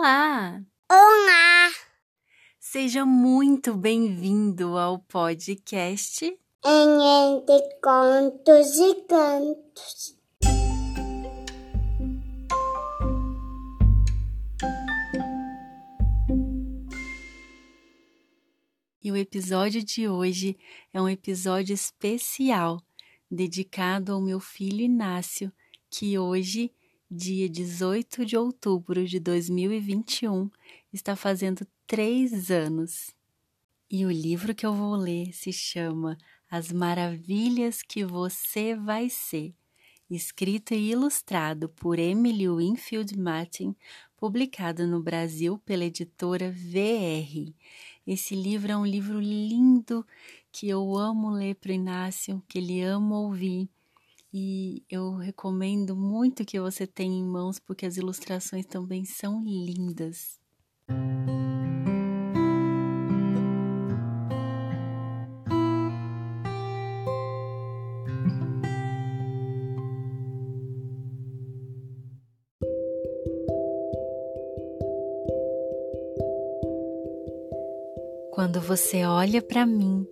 Olá! Olá! Seja muito bem-vindo ao podcast Em Entre Contos e Cantos. e o episódio de hoje é um episódio especial dedicado ao meu filho Inácio, que hoje, dia 18 de outubro de 2021, está fazendo três anos. E o livro que eu vou ler se chama As Maravilhas que Você Vai Ser, escrito e ilustrado por Emily Winfield Martin, publicado no Brasil pela editora VR. Esse livro é um livro lindo que eu amo ler para o Inácio, que ele ama ouvir. E eu recomendo muito que você tenha em mãos, porque as ilustrações também são lindas. Quando você olha para mim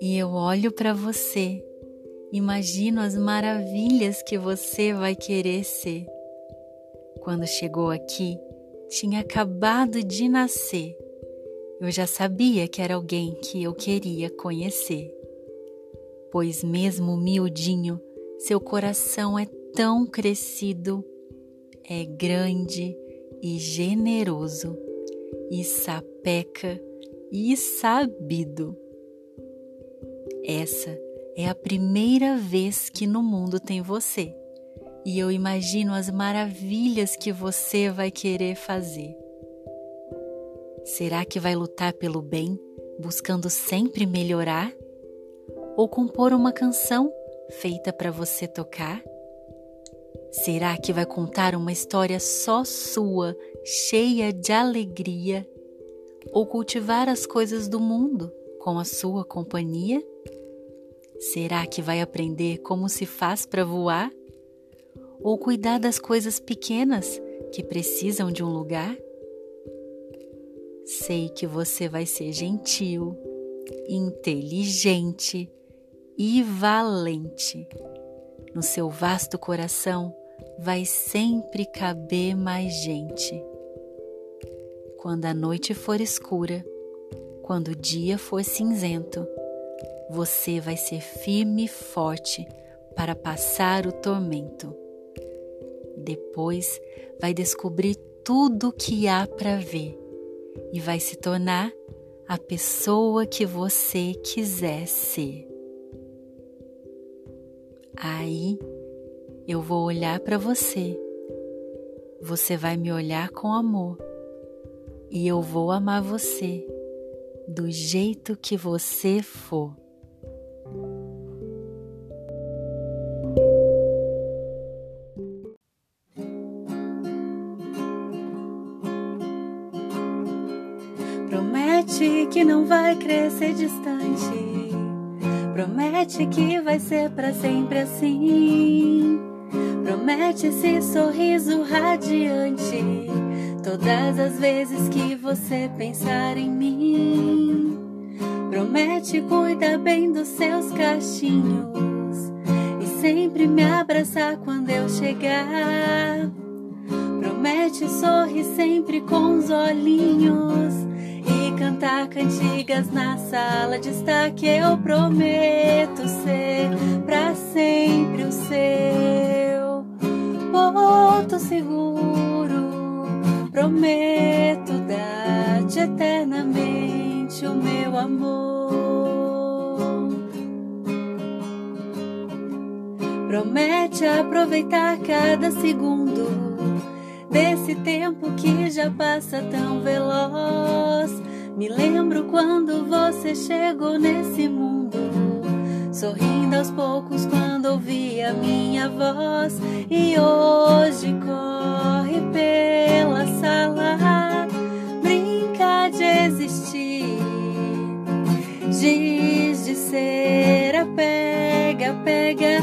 e eu olho para você, imagino as maravilhas que você vai querer ser. Quando chegou aqui, tinha acabado de nascer. Eu já sabia que era alguém que eu queria conhecer. Pois, mesmo miudinho, seu coração é tão crescido, é grande e generoso, e sapeca e sabido. Essa é a primeira vez que no mundo tem você, e eu imagino as maravilhas que você vai querer fazer. Será que vai lutar pelo bem, buscando sempre melhorar? Ou compor uma canção feita para você tocar? Será que vai contar uma história só sua, cheia de alegria ou cultivar as coisas do mundo com a sua companhia? Será que vai aprender como se faz para voar? Ou cuidar das coisas pequenas que precisam de um lugar? Sei que você vai ser gentil, inteligente e valente. No seu vasto coração vai sempre caber mais gente quando a noite for escura, quando o dia for cinzento, você vai ser firme e forte para passar o tormento. Depois vai descobrir tudo o que há para ver e vai se tornar a pessoa que você quiser ser. Aí eu vou olhar para você, você vai me olhar com amor e eu vou amar você do jeito que você for. Promete que não vai crescer distante. Promete que vai ser para sempre assim. Promete esse sorriso radiante Todas as vezes que você pensar em mim, promete cuidar bem dos seus cachinhos e sempre me abraçar quando eu chegar. Promete sorrir sempre com os olhinhos cantar cantigas na sala de estar que eu prometo ser para sempre o seu porto seguro Prometo dar-te eternamente o meu amor. Promete aproveitar cada segundo desse tempo que já passa tão veloz. Me lembro quando você chegou nesse mundo, sorrindo aos poucos quando ouvi a minha voz, e hoje corre pela sala, brinca de existir, giz de cera, pega, pega,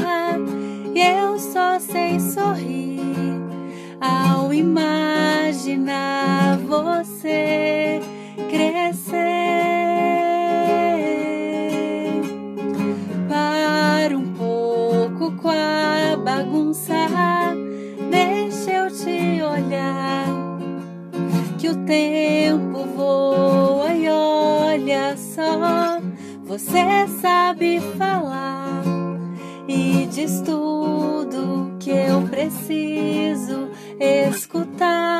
e eu só sei sorrir ao imaginar você Que o tempo voa e olha só, você sabe falar e diz tudo que eu preciso escutar.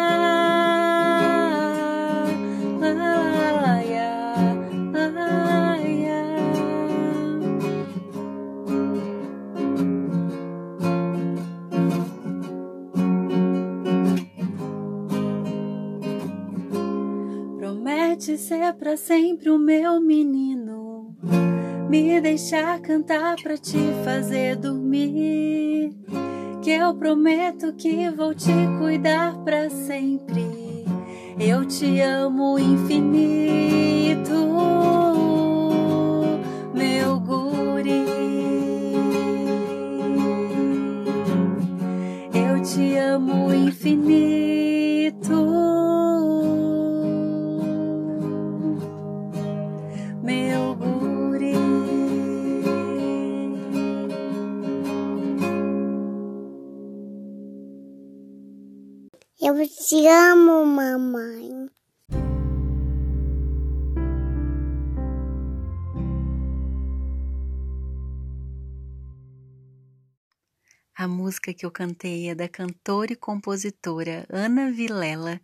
Promete ser pra sempre o meu menino, me deixar cantar pra te fazer dormir que eu prometo que vou te cuidar para sempre. Eu te amo infinito, meu guri. Eu te amo infinito. Eu te amo, mamãe. A música que eu cantei é da cantora e compositora Ana Vilela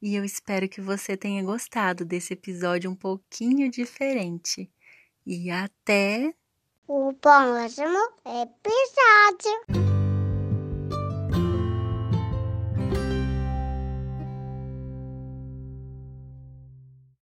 e eu espero que você tenha gostado desse episódio um pouquinho diferente. E até o próximo episódio.